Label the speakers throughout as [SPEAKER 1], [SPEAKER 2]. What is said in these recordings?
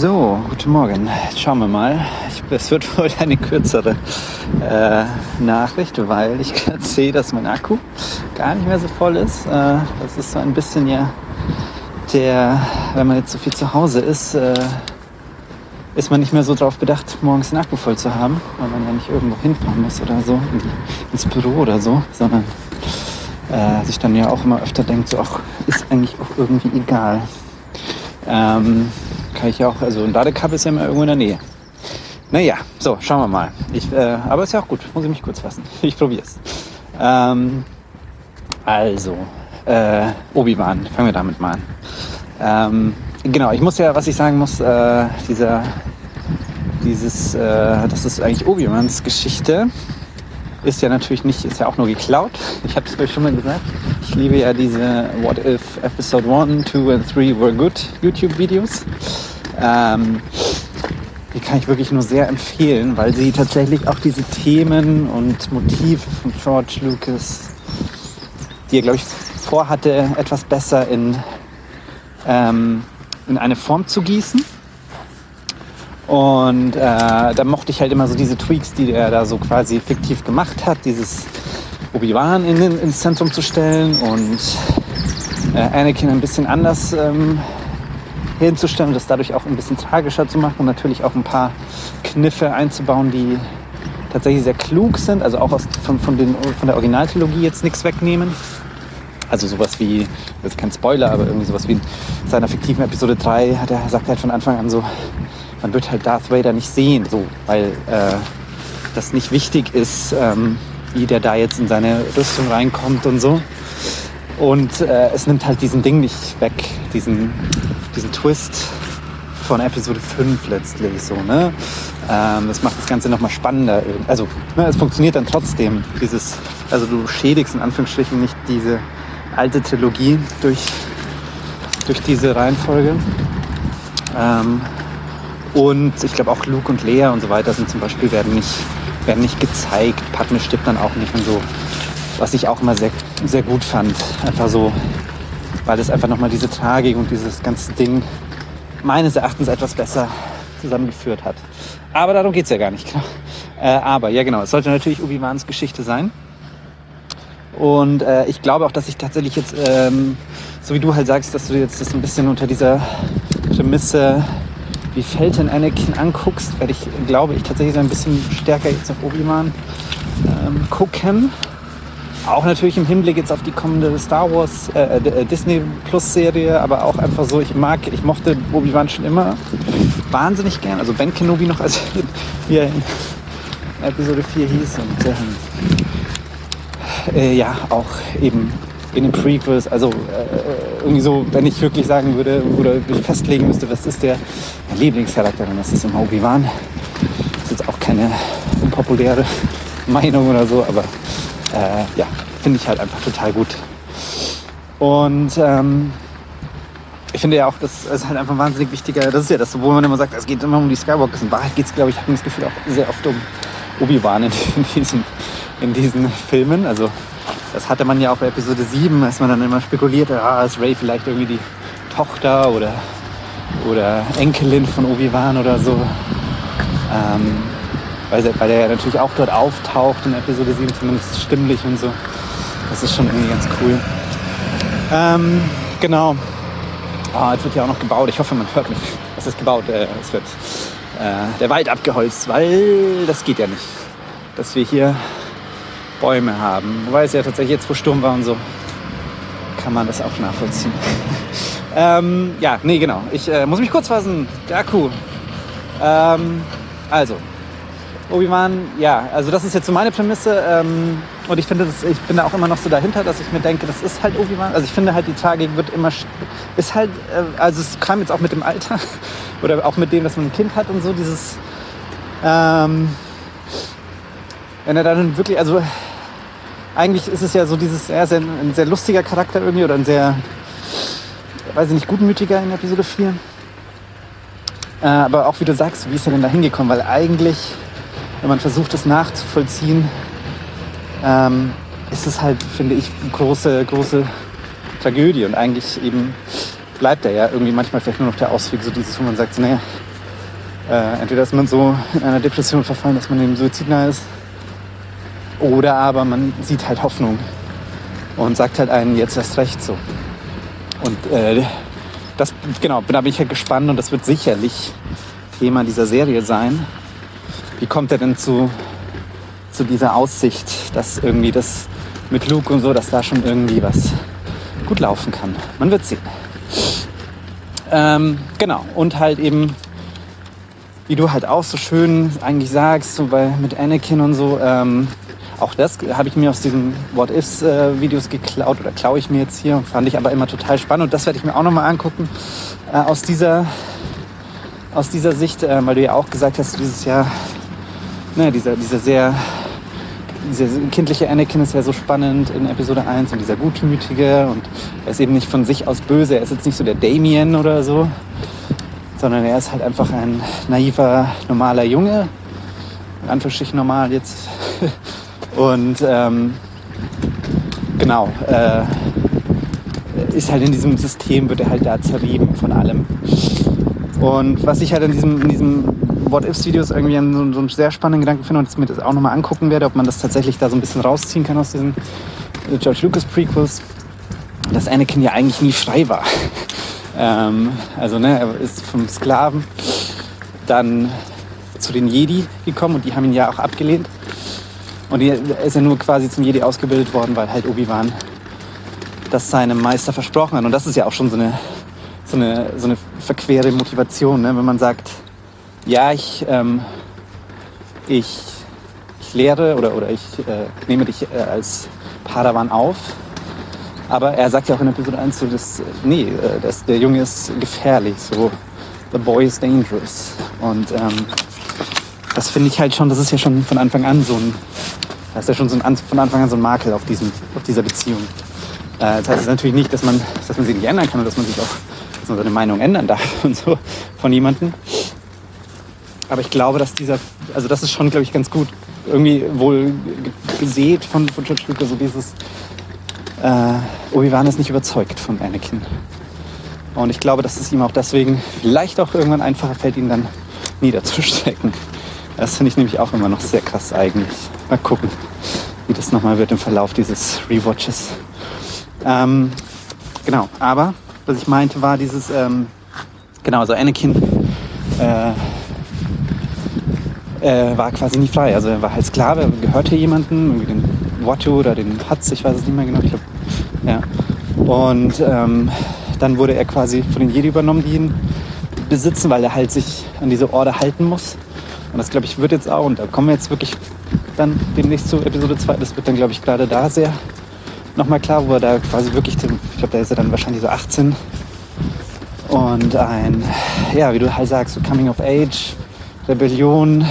[SPEAKER 1] So, guten Morgen. Schauen wir mal. Es wird wohl eine kürzere äh, Nachricht, weil ich gerade sehe, dass mein Akku gar nicht mehr so voll ist. Äh, das ist so ein bisschen ja der, wenn man jetzt so viel zu Hause ist, äh, ist man nicht mehr so darauf bedacht, morgens den Akku voll zu haben, weil man ja nicht irgendwo hinfahren muss oder so, in die, ins Büro oder so, sondern äh, sich dann ja auch immer öfter denkt, so, ach, ist eigentlich auch irgendwie egal. Ähm, kann ich ja auch, also ein Ladekabel ist ja immer irgendwo in der Nähe. Naja, so, schauen wir mal. Ich, äh, aber ist ja auch gut, muss ich mich kurz fassen. Ich probiere es. Ähm, also, äh, Obi-Wan, fangen wir damit mal an. Ähm, genau, ich muss ja, was ich sagen muss, äh, dieser, dieses, äh, das ist eigentlich Obi-Wans Geschichte, ist ja natürlich nicht, ist ja auch nur geklaut. Ich habe es euch schon mal gesagt. Ich liebe ja diese What If Episode 1, 2 and 3 were good YouTube-Videos. Ähm, die kann ich wirklich nur sehr empfehlen, weil sie tatsächlich auch diese Themen und Motive von George Lucas, die er, glaube ich, vorhatte, etwas besser in, ähm, in eine Form zu gießen. Und äh, da mochte ich halt immer so diese Tweaks, die er da so quasi fiktiv gemacht hat, dieses Obi-Wan in, ins Zentrum zu stellen und äh, Anakin ein bisschen anders ähm, hinzustellen und das dadurch auch ein bisschen tragischer zu machen und natürlich auch ein paar Kniffe einzubauen, die tatsächlich sehr klug sind, also auch aus, von, von, den, von der Originaltrilogie jetzt nichts wegnehmen. Also sowas wie, das ist kein Spoiler, aber irgendwie sowas wie in seiner fiktiven Episode 3 hat er, sagt er halt von Anfang an so, man wird halt Darth Vader nicht sehen, so, weil äh, das nicht wichtig ist, ähm, wie der da jetzt in seine Rüstung reinkommt und so. Und äh, es nimmt halt diesen Ding nicht weg, diesen, diesen Twist von Episode 5 letztlich so, ne? Ähm, das macht das Ganze nochmal spannender. Also, ne, es funktioniert dann trotzdem, dieses, also du schädigst in Anführungsstrichen nicht diese alte Trilogie durch, durch diese Reihenfolge. Ähm, und ich glaube auch Luke und Lea und so weiter sind zum Beispiel werden nicht, werden nicht gezeigt. Padme stirbt dann auch nicht und so. Was ich auch immer sehr, sehr gut fand. Einfach so, weil es einfach nochmal diese Tragik und dieses ganze Ding meines Erachtens etwas besser zusammengeführt hat. Aber darum geht es ja gar nicht. Genau. Äh, aber ja genau, es sollte natürlich Obi-Wans Geschichte sein. Und äh, ich glaube auch, dass ich tatsächlich jetzt, ähm, so wie du halt sagst, dass du jetzt das ein bisschen unter dieser Prämisse wie Felton Anakin anguckst, werde ich, glaube ich, tatsächlich so ein bisschen stärker jetzt auf Obi-Wan ähm, gucken. Auch natürlich im Hinblick jetzt auf die kommende Star Wars äh, äh, Disney Plus Serie, aber auch einfach so, ich mag, ich mochte Obi-Wan schon immer wahnsinnig gern. Also Ben Kenobi noch, als wie er in Episode 4 hieß und ähm, äh, ja, auch eben in den Prequels. Also äh, irgendwie so, wenn ich wirklich sagen würde oder festlegen müsste, was ist der Lieblingscharakter, dann ist es immer Obi-Wan. Das ist jetzt auch keine unpopuläre Meinung oder so, aber äh, ja, finde ich halt einfach total gut. Und ähm, ich finde ja auch, das ist halt einfach ein wahnsinnig wichtiger, das ist ja das, wo man immer sagt, es geht immer um die Skywalkers. In Wahrheit geht es, glaube ich, habe das Gefühl auch sehr oft um Obi-Wan in, diesen, in diesen Filmen. Also das hatte man ja auch bei Episode 7, als man dann immer spekuliert, ah, ist Ray vielleicht irgendwie die Tochter oder, oder Enkelin von Obi-Wan oder so. Ähm, weil, weil er ja natürlich auch dort auftaucht in Episode 7, zumindest stimmlich und so. Das ist schon irgendwie ganz cool. Ähm, genau. Ah, jetzt wird ja auch noch gebaut. Ich hoffe, man hört mich. Was ist gebaut? Äh, es wird äh, der Wald abgeholzt, weil das geht ja nicht. Dass wir hier Bäume haben. Wobei es ja tatsächlich jetzt, wo Sturm war und so, kann man das auch nachvollziehen. ähm, ja, nee, genau. Ich äh, muss mich kurz fassen. Der Akku. Ähm, also, Obi-Wan, ja, also das ist jetzt so meine Prämisse. Ähm, und ich finde, das, ich bin da auch immer noch so dahinter, dass ich mir denke, das ist halt Obi-Wan. Also ich finde halt, die Tragik wird immer, ist halt, äh, also es kam jetzt auch mit dem Alter oder auch mit dem, dass man ein Kind hat und so, dieses, ähm, wenn er dann wirklich, also eigentlich ist es ja so dieses, er ist ein sehr lustiger Charakter irgendwie oder ein sehr, weiß ich nicht, gutmütiger in Episode 4. Äh, aber auch wie du sagst, wie ist er denn da hingekommen? Weil eigentlich, wenn man versucht, es nachzuvollziehen, ähm, ist es halt, finde ich, eine große, große Tragödie. Und eigentlich eben bleibt er ja irgendwie manchmal vielleicht nur noch der Ausweg, so dieses, wo man sagt, naja, Äh, entweder ist man so in einer Depression verfallen, dass man dem Suizid nahe ist, oder aber man sieht halt Hoffnung und sagt halt einen jetzt erst recht so. Und äh, das, genau, da bin ich halt gespannt und das wird sicherlich Thema dieser Serie sein. Wie kommt er denn zu, zu dieser Aussicht, dass irgendwie das mit Luke und so, dass da schon irgendwie was gut laufen kann? Man wird sehen. Ähm, genau, und halt eben, wie du halt auch so schön eigentlich sagst, so bei, mit Anakin und so, ähm, auch das habe ich mir aus diesen What-Ifs-Videos äh, geklaut oder klaue ich mir jetzt hier. Fand ich aber immer total spannend und das werde ich mir auch nochmal angucken. Äh, aus, dieser, aus dieser Sicht, äh, weil du ja auch gesagt hast, dieses Jahr, ne, dieser, dieser sehr dieser kindliche Anakin ist ja so spannend in Episode 1 und dieser gutmütige und er ist eben nicht von sich aus böse, er ist jetzt nicht so der Damien oder so, sondern er ist halt einfach ein naiver, normaler Junge, in Anführungsstrichen normal jetzt, Und ähm, genau, äh, ist halt in diesem System, wird er halt da zerrieben von allem. Und was ich halt in diesem, in diesem What-Ifs-Videos irgendwie so, so einen sehr spannenden Gedanken finde und das mir das auch nochmal angucken werde, ob man das tatsächlich da so ein bisschen rausziehen kann aus diesen George Lucas Prequels, dass Anakin ja eigentlich nie frei war. ähm, also ne, er ist vom Sklaven dann zu den Jedi gekommen und die haben ihn ja auch abgelehnt. Und er ist ja nur quasi zum Jedi ausgebildet worden, weil halt Obi-Wan das seinem Meister versprochen hat. Und das ist ja auch schon so eine, so eine, so eine verquere Motivation, ne? wenn man sagt, ja, ich, ähm, ich, ich lehre oder, oder ich äh, nehme dich äh, als Padawan auf. Aber er sagt ja auch in Episode 1 so, dass, nee, äh, dass der Junge ist gefährlich, so, the boy is dangerous. Und ähm, das finde ich halt schon, das ist ja schon von Anfang an so ein, das ist ja schon so ein, von Anfang an so ein Makel auf, diesem, auf dieser Beziehung. Äh, das heißt natürlich nicht, dass man, dass man sie nicht ändern kann und dass man sich auch, dass man seine Meinung ändern darf und so von jemandem. Aber ich glaube, dass dieser, also das ist schon, glaube ich, ganz gut irgendwie wohl gesät von, von George Lucas, so dieses, äh, Obi-Wan ist nicht überzeugt von Anakin. Und ich glaube, dass es ihm auch deswegen vielleicht auch irgendwann einfacher fällt, ihn dann niederzustrecken. Das finde ich nämlich auch immer noch sehr krass eigentlich. Mal gucken, wie das nochmal wird im Verlauf dieses Rewatches. Ähm, genau, aber was ich meinte war dieses, ähm, genau, so Anakin äh, äh, war quasi nie frei. Also er war halt Sklave, gehörte jemandem, irgendwie den Watto oder den Hatz, ich weiß es nicht mehr genau. Ich glaub, ja. Und ähm, dann wurde er quasi von den Jedi übernommen, die ihn besitzen, weil er halt sich an diese Order halten muss. Und das, glaube ich, wird jetzt auch, und da kommen wir jetzt wirklich dann demnächst zu Episode 2, das wird dann, glaube ich, gerade da sehr nochmal klar, wo er da quasi wirklich, ich glaube, da ist er dann wahrscheinlich so 18 und ein, ja, wie du halt sagst, so Coming of Age, Rebellion,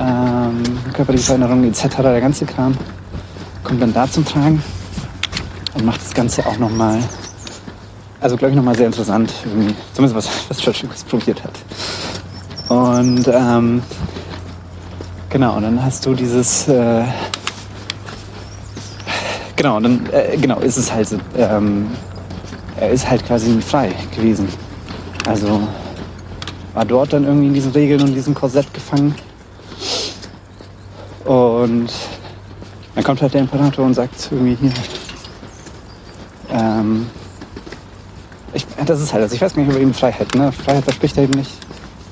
[SPEAKER 1] ähm, körperliche Veränderungen etc., der ganze Kram kommt dann da zum Tragen und macht das Ganze auch nochmal, also glaube ich nochmal sehr interessant, irgendwie, zumindest was, was Church Lucas probiert hat. Und ähm, genau, und dann hast du dieses, äh, genau, dann äh, genau ist es halt, ähm, er ist halt quasi frei gewesen. Also war dort dann irgendwie in diesen Regeln und diesem Korsett gefangen. Und dann kommt halt der Imperator und sagt irgendwie hier, ähm, ich, das ist halt, also ich weiß gar nicht über eben Freiheit, ne? Freiheit verspricht er eben nicht.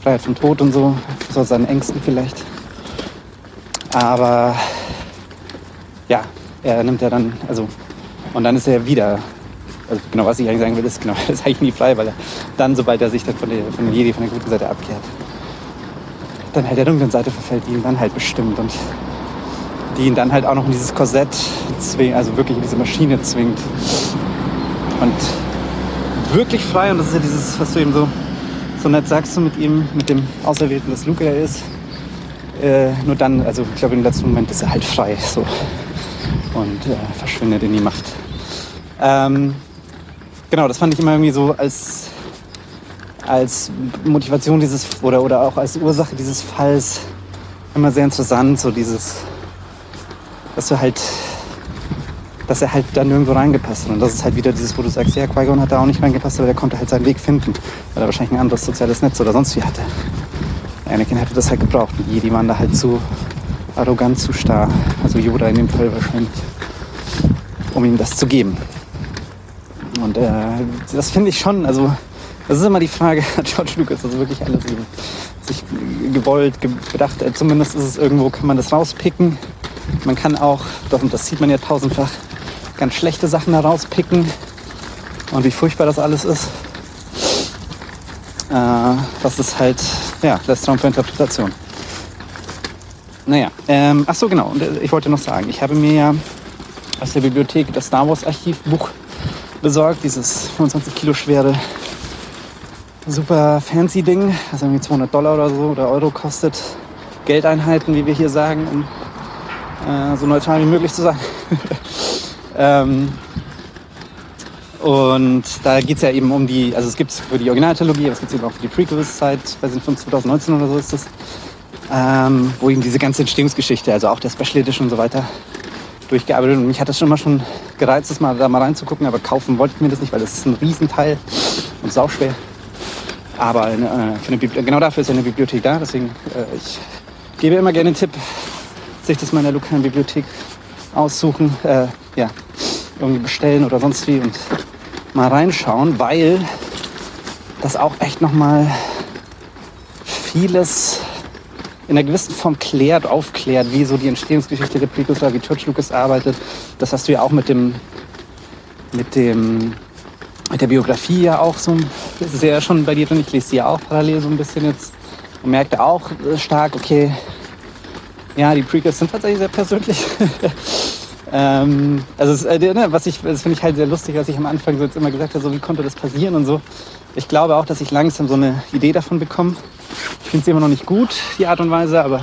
[SPEAKER 1] Freiheit vom Tod und so, so seinen Ängsten vielleicht. Aber ja, er nimmt ja dann, also, und dann ist er wieder, also genau, was ich eigentlich sagen will, ist, genau, er ist eigentlich nie frei, weil er dann, sobald er sich dann von der, von der Jedi, von der guten Seite abkehrt, dann halt der dunklen Seite verfällt, die ihn dann halt bestimmt und die ihn dann halt auch noch in dieses Korsett zwingt, also wirklich in diese Maschine zwingt. Und wirklich frei, und das ist ja dieses, was du eben so so nett sagst du mit ihm, mit dem Auserwählten, dass Luke er ist. Äh, nur dann, also ich glaube im letzten Moment ist er halt frei so und äh, verschwindet in die Macht. Ähm, genau, das fand ich immer irgendwie so als, als Motivation dieses oder, oder auch als Ursache dieses Falls immer sehr interessant, so dieses, dass du halt dass er halt da nirgendwo reingepasst hat. Und das ist halt wieder dieses, wo du sagst, ja, Qui-Gon hat da auch nicht reingepasst, aber der konnte halt seinen Weg finden, weil er wahrscheinlich ein anderes soziales Netz oder sonst wie hatte. Anakin hätte das halt gebraucht. Die Jedi waren da halt zu arrogant, zu starr. Also Yoda in dem Fall wahrscheinlich, um ihm das zu geben. Und äh, das finde ich schon, also das ist immer die Frage, hat George Lucas also wirklich alles eben sich gewollt, gedacht, äh, zumindest ist es irgendwo, kann man das rauspicken. Man kann auch, doch, und das sieht man ja tausendfach, ganz schlechte Sachen herauspicken und wie furchtbar das alles ist. Äh, das ist halt, ja, lässt Raum für Interpretation. Naja, ähm, ach so genau, und äh, ich wollte noch sagen, ich habe mir ja aus der Bibliothek das Star Wars Archivbuch besorgt, dieses 25 Kilo schwere super fancy Ding, das irgendwie 200 Dollar oder so oder Euro kostet. Geldeinheiten, wie wir hier sagen, um äh, so neutral wie möglich zu sein. ähm, und da geht es ja eben um die, also es gibt für die Originaltrilogie, aber es gibt es eben auch für die Prequels seit, weiß nicht, von 2019 oder so ist das, ähm, wo eben diese ganze Entstehungsgeschichte, also auch der Special Edition und so weiter, durchgearbeitet. Und mich hat das schon mal schon gereizt, das mal, da mal reinzugucken, aber kaufen wollte ich mir das nicht, weil das ist ein Riesenteil und sauschwer. Aber äh, genau dafür ist ja eine Bibliothek da. Deswegen, äh, ich gebe immer gerne den Tipp, sich das mal in der lokalen Bibliothek aussuchen, äh, ja, irgendwie bestellen oder sonst wie und mal reinschauen, weil das auch echt nochmal vieles in einer gewissen Form klärt, aufklärt, wie so die Entstehungsgeschichte der Prequels war, wie George Lucas arbeitet. Das hast du ja auch mit dem, mit dem mit der Biografie ja auch so, das ist ja schon bei dir drin, ich lese sie ja auch parallel so ein bisschen jetzt und merkte auch stark, okay, ja, die Prequels sind tatsächlich sehr persönlich. ähm, also es, äh, ne, was ich, das finde ich halt sehr lustig, was ich am Anfang so jetzt immer gesagt habe, so wie konnte das passieren und so. Ich glaube auch, dass ich langsam so eine Idee davon bekomme. Ich finde sie immer noch nicht gut, die Art und Weise, aber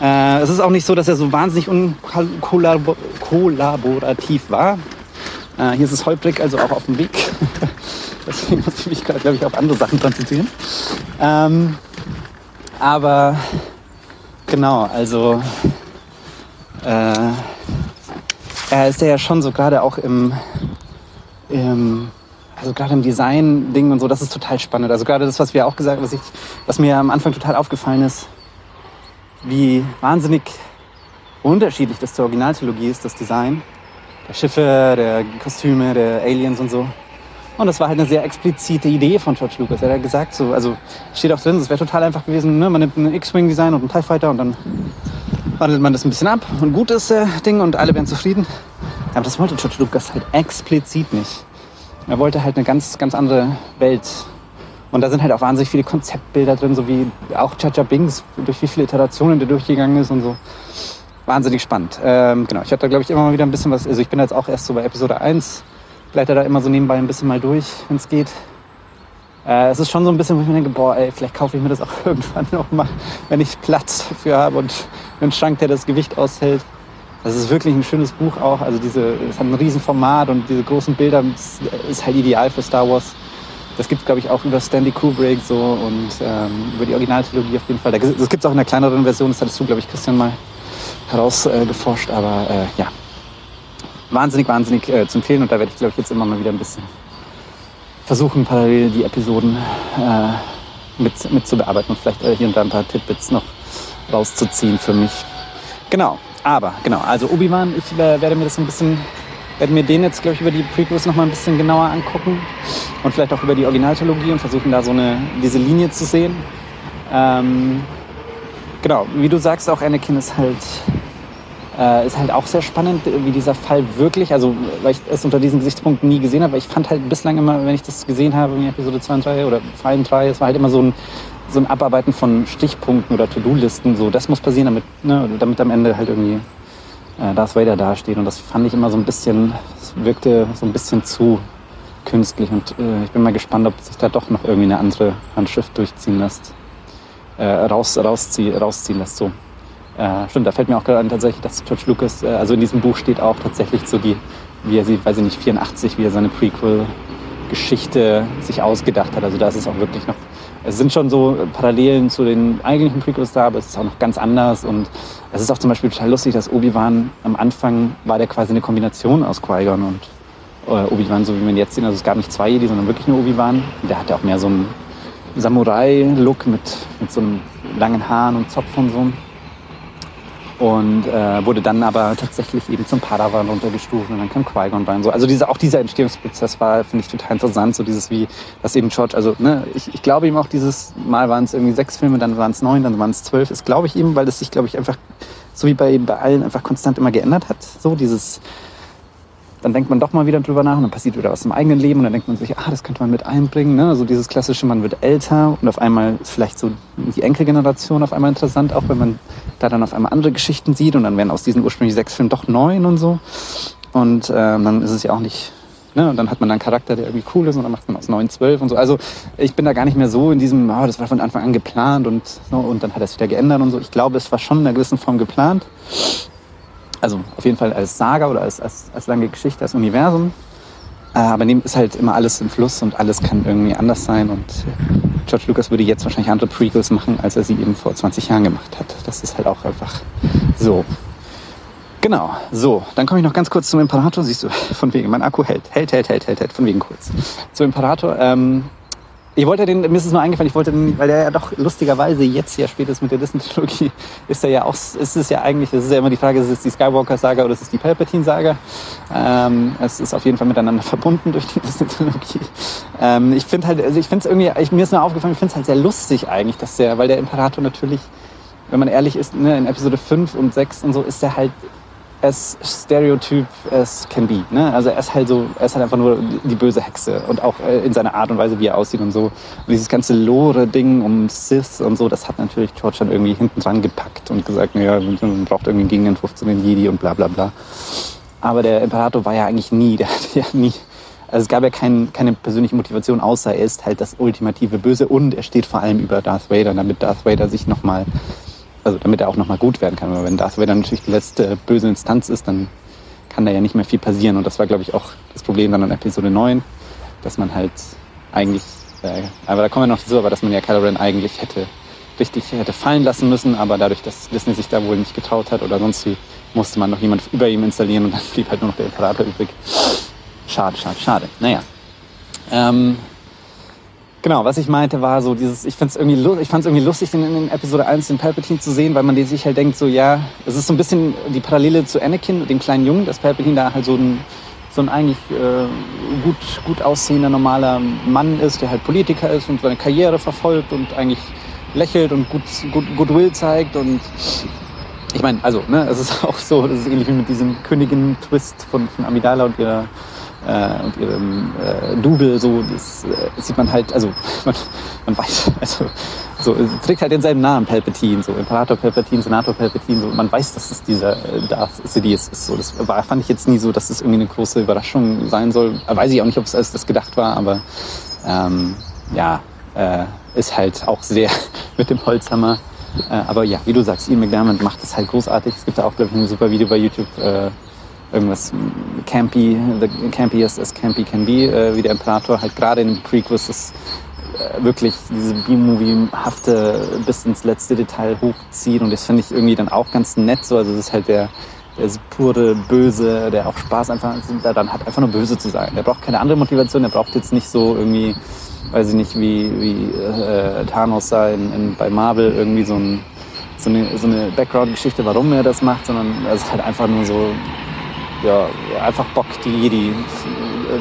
[SPEAKER 1] äh, es ist auch nicht so, dass er so wahnsinnig unkollaborativ war. Äh, hier ist es holprig, also auch auf dem Weg. Deswegen muss ich mich gerade, glaube ich, auf andere Sachen konzentrieren. Ähm, aber genau, also äh, er ist ja schon so gerade auch im, im also gerade im Design-Ding und so, das ist total spannend. Also gerade das, was wir auch gesagt haben, was, ich, was mir am Anfang total aufgefallen ist, wie wahnsinnig unterschiedlich das zur Originaltrilogie ist, das Design der Schiffe, der Kostüme, der Aliens und so. Und das war halt eine sehr explizite Idee von George Lucas. Er hat gesagt, so, also steht auch drin, es wäre total einfach gewesen, ne? man nimmt ein X-Wing-Design und einen TIE Fighter und dann wandelt man das ein bisschen ab und gut ist der Ding und alle wären zufrieden. Aber das wollte George Lucas halt explizit nicht. Er wollte halt eine ganz, ganz andere Welt. Und da sind halt auch wahnsinnig viele Konzeptbilder drin, so wie auch Chacha Bings, durch wie viele Iterationen der durchgegangen ist und so wahnsinnig spannend. Ähm, genau, ich hatte da, glaube ich, immer mal wieder ein bisschen was. Also ich bin jetzt auch erst so bei Episode 1, blätter da immer so nebenbei ein bisschen mal durch, wenn es geht. Äh, es ist schon so ein bisschen, wo ich mir denke, boah, ey, vielleicht kaufe ich mir das auch irgendwann noch mal, wenn ich Platz dafür habe und einen Schrank, der das Gewicht aushält. Das ist wirklich ein schönes Buch auch. Also diese, es hat ein Riesenformat und diese großen Bilder ist halt ideal für Star Wars. Das gibt es, glaube ich, auch über Stanley Kubrick so und ähm, über die Originaltrilogie auf jeden Fall. Das gibt es auch in einer kleineren Version, das hattest du, glaube ich, Christian mal herausgeforscht. Äh, aber äh, ja, wahnsinnig, wahnsinnig äh, zu empfehlen. Und da werde ich, glaube ich, jetzt immer mal wieder ein bisschen versuchen, parallel die Episoden äh, mit, mit zu bearbeiten und vielleicht äh, hier und da ein paar Tidbits noch rauszuziehen für mich. Genau, aber genau, also Obi-Wan, ich äh, werde mir das ein bisschen, werde mir den jetzt, glaube ich, über die Prequels noch mal ein bisschen genauer angucken und vielleicht auch über die Originaltrilogie und versuchen da so eine, diese Linie zu sehen. Ähm, genau, wie du sagst, auch Anakin ist halt, äh, ist halt auch sehr spannend, wie dieser Fall wirklich, also weil ich es unter diesen Gesichtspunkten nie gesehen habe, weil ich fand halt bislang immer, wenn ich das gesehen habe in Episode 2 und 3 oder 2 und 3, es war halt immer so ein, so ein Abarbeiten von Stichpunkten oder To-Do-Listen, so das muss passieren, damit, ne, damit am Ende halt irgendwie äh, Darth Vader dasteht und das fand ich immer so ein bisschen, es wirkte so ein bisschen zu künstlich und äh, ich bin mal gespannt, ob sich da doch noch irgendwie eine andere Handschrift durchziehen lässt äh, raus, rauszie rausziehen lässt. So. Äh, stimmt, da fällt mir auch gerade an tatsächlich, dass George Lucas, äh, also in diesem Buch steht auch tatsächlich so die, wie er sie, weiß ich nicht, 84, wie er seine Prequel-Geschichte sich ausgedacht hat. Also da ist es auch wirklich noch, es sind schon so Parallelen zu den eigentlichen Prequels da, aber es ist auch noch ganz anders und es ist auch zum Beispiel total lustig, dass Obi-Wan am Anfang war der quasi eine Kombination aus Qui-Gon und äh, Obi-Wan, so wie man jetzt sehen. Also es gab nicht zwei Jedi, sondern wirklich nur Obi-Wan. Der hatte auch mehr so ein Samurai-Look mit, mit so einem langen Haaren und Zopf und so und äh, wurde dann aber tatsächlich eben zum Padawan runtergestuft und dann kam Qui-Gon rein. So. Also diese, auch dieser Entstehungsprozess war, finde ich, total interessant, so dieses wie, dass eben George, also ne, ich, ich glaube ihm auch dieses Mal waren es irgendwie sechs Filme, dann waren es neun, dann waren es zwölf, ist glaube ich ihm, weil es sich, glaube ich, einfach so wie bei, bei allen einfach konstant immer geändert hat. So dieses dann denkt man doch mal wieder drüber nach und dann passiert wieder was im eigenen Leben und dann denkt man sich, ah, das könnte man mit einbringen. Ne? Also dieses klassische, man wird älter und auf einmal ist vielleicht so die Enkelgeneration auf einmal interessant, auch wenn man da dann auf einmal andere Geschichten sieht und dann werden aus diesen ursprünglich sechs Filmen doch neun und so. Und äh, dann ist es ja auch nicht, ne? Und dann hat man dann einen Charakter, der irgendwie cool ist und dann macht man aus neun zwölf und so. Also ich bin da gar nicht mehr so in diesem, oh, das war von Anfang an geplant und so und dann hat er es wieder geändert und so. Ich glaube, es war schon in einer gewissen Form geplant also auf jeden Fall als Saga oder als, als, als lange Geschichte, als Universum. Äh, aber neben ist halt immer alles im Fluss und alles kann irgendwie anders sein. Und George Lucas würde jetzt wahrscheinlich andere Prequels machen, als er sie eben vor 20 Jahren gemacht hat. Das ist halt auch einfach so. Genau, so, dann komme ich noch ganz kurz zum Imperator. Siehst du, von wegen, mein Akku hält, hält, hält, hält, hält, hält, von wegen kurz. Zum Imperator. Ähm, ich wollte den, mir ist es nur eingefallen, ich wollte den, weil der ja doch lustigerweise jetzt ja spätestens mit der Disney-Trilogie ist er ja auch, ist es ja eigentlich, es ist ja immer die Frage, ist es die Skywalker-Saga oder ist es die Palpatine-Saga? Ähm, es ist auf jeden Fall miteinander verbunden durch die Disney-Trilogie. Ähm, ich finde halt, also ich finde es irgendwie, ich, mir ist nur aufgefallen, ich finde es halt sehr lustig eigentlich, dass der, weil der Imperator natürlich, wenn man ehrlich ist, ne, in Episode 5 und 6 und so ist der halt as stereotyp as can be. Ne? Also er ist halt so, er ist halt einfach nur die böse Hexe und auch äh, in seiner Art und Weise, wie er aussieht und so. Und dieses ganze Lore-Ding um Sith und so, das hat natürlich George dann irgendwie hinten dran gepackt und gesagt, naja, man braucht irgendwie einen Gegenentwurf zu den Jedi und bla bla bla. Aber der Imperator war ja eigentlich nie, der hat ja nie, also es gab ja kein, keine persönliche Motivation, außer er ist halt das ultimative Böse und er steht vor allem über Darth Vader, damit Darth Vader sich nochmal also damit er auch nochmal gut werden kann. Aber wenn Darth Vader natürlich die letzte böse Instanz ist, dann kann da ja nicht mehr viel passieren. Und das war, glaube ich, auch das Problem dann an Episode 9, dass man halt eigentlich, äh, aber da kommen wir noch dazu, aber dass man ja Kylo Ren eigentlich hätte richtig hätte fallen lassen müssen, aber dadurch, dass Disney sich da wohl nicht getraut hat oder sonst wie, musste man noch jemand über ihm installieren und dann blieb halt nur noch der Imperator übrig. Schade, schade, schade. Naja. Ähm, Genau, was ich meinte war so dieses, ich fand's irgendwie, irgendwie lustig, in, in Episode 1 den Palpatine zu sehen, weil man sich halt denkt so, ja, es ist so ein bisschen die Parallele zu Anakin, dem kleinen Jungen, dass Palpatine da halt so ein, so ein eigentlich äh, gut, gut aussehender, normaler Mann ist, der halt Politiker ist und seine Karriere verfolgt und eigentlich lächelt und gut, gut, Goodwill zeigt und ich meine, also, ne, es ist auch so, das ist ähnlich wie mit diesem Königin-Twist von, von Amidala und ihrer äh, und ihrem äh, Double, so, das äh, sieht man halt, also man, man weiß, also so, es trägt halt denselben Namen, Palpatine, so Imperator Palpatine, Senator Palpatine, so, man weiß, dass es dieser äh, Darth Sidious ist. So, das war, fand ich jetzt nie so, dass es das irgendwie eine große Überraschung sein soll. Weiß ich auch nicht, ob es als das gedacht war, aber ähm, ja, äh, ist halt auch sehr mit dem Holzhammer. Äh, aber ja, wie du sagst, Ian McDermott macht das halt großartig. Es gibt da auch, glaube ich, ein super Video bei YouTube, äh, irgendwas campy, the campiest as campy can be, äh, wie der Imperator halt gerade in den Prequels ist äh, wirklich diese B-Movie-hafte bis ins letzte Detail hochzieht und das finde ich irgendwie dann auch ganz nett so, also das ist halt der, der pure Böse, der auch Spaß einfach, der dann hat einfach nur böse zu sein. Der braucht keine andere Motivation, der braucht jetzt nicht so irgendwie, weiß ich nicht, wie, wie äh, Thanos da in, in, bei Marvel irgendwie so, ein, so eine, so eine Background-Geschichte, warum er das macht, sondern es ist halt einfach nur so ja, einfach Bock, die Jedi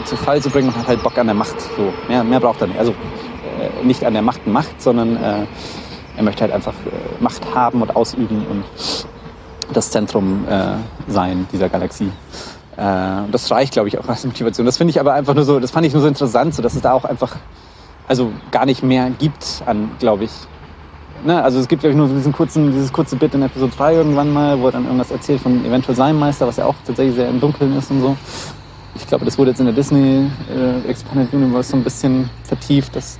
[SPEAKER 1] zu Fall zu bringen und hat halt Bock an der Macht. So, mehr, mehr braucht er nicht. Also äh, nicht an der Macht Macht, sondern äh, er möchte halt einfach äh, Macht haben und ausüben und das Zentrum äh, sein dieser Galaxie. Äh, das reicht, glaube ich, auch als Motivation. Das finde ich aber einfach nur so, das fand ich nur so interessant, so dass es da auch einfach also gar nicht mehr gibt an, glaube ich, ne, also es gibt, glaube ich, nur diesen kurzen, dieses kurze Bit in Episode 3 irgendwann mal, wo er dann irgendwas erzählt von eventuell seinem Meister, was ja auch tatsächlich sehr im Dunkeln ist und so. Ich glaube, das wurde jetzt in der Disney äh, Expanded Universe so ein bisschen vertieft, dass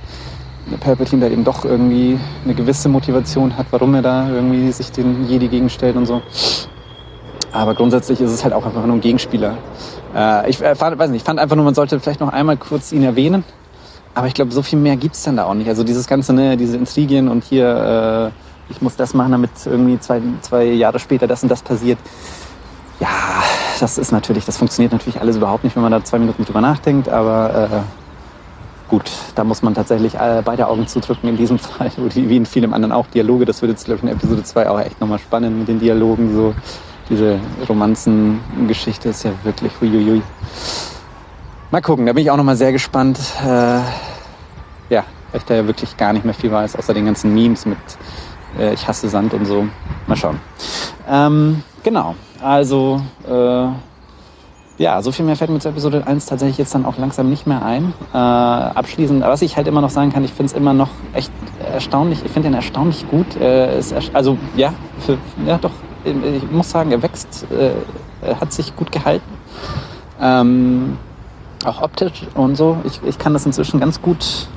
[SPEAKER 1] Palpatine da eben doch irgendwie eine gewisse Motivation hat, warum er da irgendwie sich den Jedi gegenstellt und so. Aber grundsätzlich ist es halt auch einfach nur ein Gegenspieler. Äh, ich äh, fand, weiß nicht, ich fand einfach nur, man sollte vielleicht noch einmal kurz ihn erwähnen. Aber ich glaube, so viel mehr gibt's dann da auch nicht. Also dieses ganze, ne, diese Intrigien und hier, äh, ich muss das machen, damit irgendwie zwei, zwei Jahre später das und das passiert. Ja, das ist natürlich, das funktioniert natürlich alles überhaupt nicht, wenn man da zwei Minuten drüber nachdenkt, aber gut, da muss man tatsächlich äh, beide Augen zudrücken in diesem Fall, wie in vielem anderen auch Dialoge. Das wird jetzt, glaube ich, in Episode 2 auch echt nochmal spannend mit den Dialogen. So diese Romanzengeschichte ist ja wirklich huiuiui. Mal gucken, da bin ich auch nochmal sehr gespannt. Äh, ja, ich da ja wirklich gar nicht mehr viel weiß, außer den ganzen Memes mit äh, Ich hasse Sand und so. Mal schauen. Ähm, genau, also äh, ja, so viel mehr fällt mir zu Episode 1 tatsächlich jetzt dann auch langsam nicht mehr ein. Äh, abschließend, was ich halt immer noch sagen kann, ich finde es immer noch echt erstaunlich, ich finde den erstaunlich gut. Äh, ist, also ja, für, ja doch, ich muss sagen, er wächst, äh, hat sich gut gehalten. Ähm, auch optisch und so. Ich, ich kann das inzwischen ganz gut,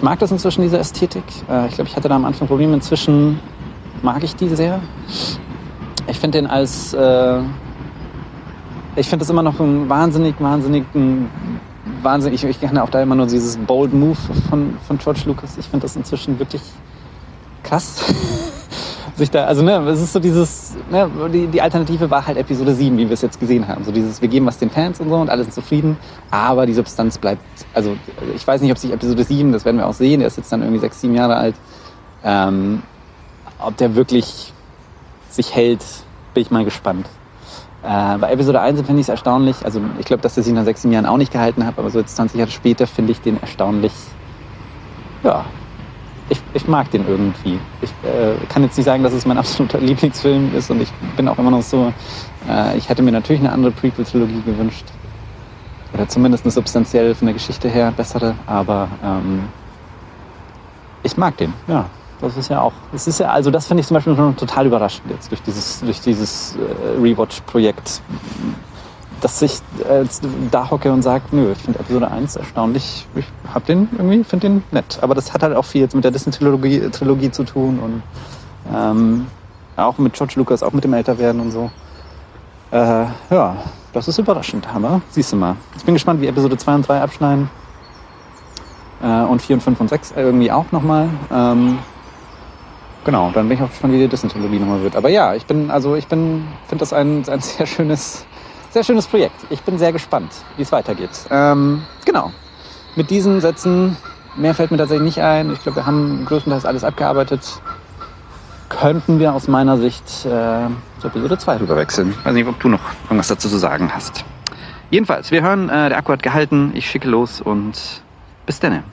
[SPEAKER 1] ich mag das inzwischen, diese Ästhetik. Äh, ich glaube, ich hatte da am Anfang Probleme. Inzwischen mag ich die sehr. Ich finde den als... Äh, ich finde das immer noch ein wahnsinnig, wahnsinnig, ein wahnsinnig, ich, ich kenne auch da immer nur dieses Bold Move von, von George Lucas. Ich finde das inzwischen wirklich krass. sich da, also ne, es ist so dieses, ne, die, die Alternative war halt Episode 7, wie wir es jetzt gesehen haben. So dieses, wir geben was den Fans und so und alle sind zufrieden, aber die Substanz bleibt, also ich weiß nicht, ob sich Episode 7, das werden wir auch sehen, der ist jetzt dann irgendwie sechs, sieben Jahre alt, ähm, ob der wirklich sich hält, bin ich mal gespannt. Äh, bei Episode 1 finde ich es erstaunlich, also ich glaube, dass er sich nach sechs Jahren auch nicht gehalten hat, aber so jetzt 20 Jahre später finde ich den erstaunlich, ja, ich, ich mag den irgendwie. Ich äh, kann jetzt nicht sagen, dass es mein absoluter Lieblingsfilm ist und ich bin auch immer noch so, äh, ich hätte mir natürlich eine andere Prequel-Trilogie gewünscht. Oder zumindest eine substanziell von der Geschichte her bessere, aber ähm, ich mag den, ja. Das ist ja auch, das ist ja, also das finde ich zum Beispiel schon total überraschend jetzt durch dieses, durch dieses äh, Rewatch-Projekt, dass ich äh, da hocke und sage, nö, ich finde Episode 1 erstaunlich, ich hab den irgendwie, finde den nett. Aber das hat halt auch viel jetzt mit der Disney-Trilogie Trilogie zu tun und ähm, auch mit George Lucas, auch mit dem Älterwerden und so. Äh, ja, das ist überraschend, aber siehst du mal. Ich bin gespannt, wie Episode 2 und 3 abschneiden. Äh, und 4 und 5 und 6 irgendwie auch nochmal. Ähm, genau, dann bin ich auch gespannt, wie die Disney-Trilogie nochmal wird. Aber ja, ich bin, also ich bin, finde das ein, ein sehr schönes, sehr schönes Projekt. Ich bin sehr gespannt, wie es weitergeht. Ähm, genau. Mit diesen Sätzen, mehr fällt mir tatsächlich nicht ein. Ich glaube, wir haben größtenteils alles abgearbeitet. Könnten wir aus meiner Sicht äh, zur Episode 2 rüberwechseln. Weiß nicht, ob du noch irgendwas dazu zu sagen hast. Jedenfalls, wir hören, äh, der Akku hat gehalten. Ich schicke los und bis dann.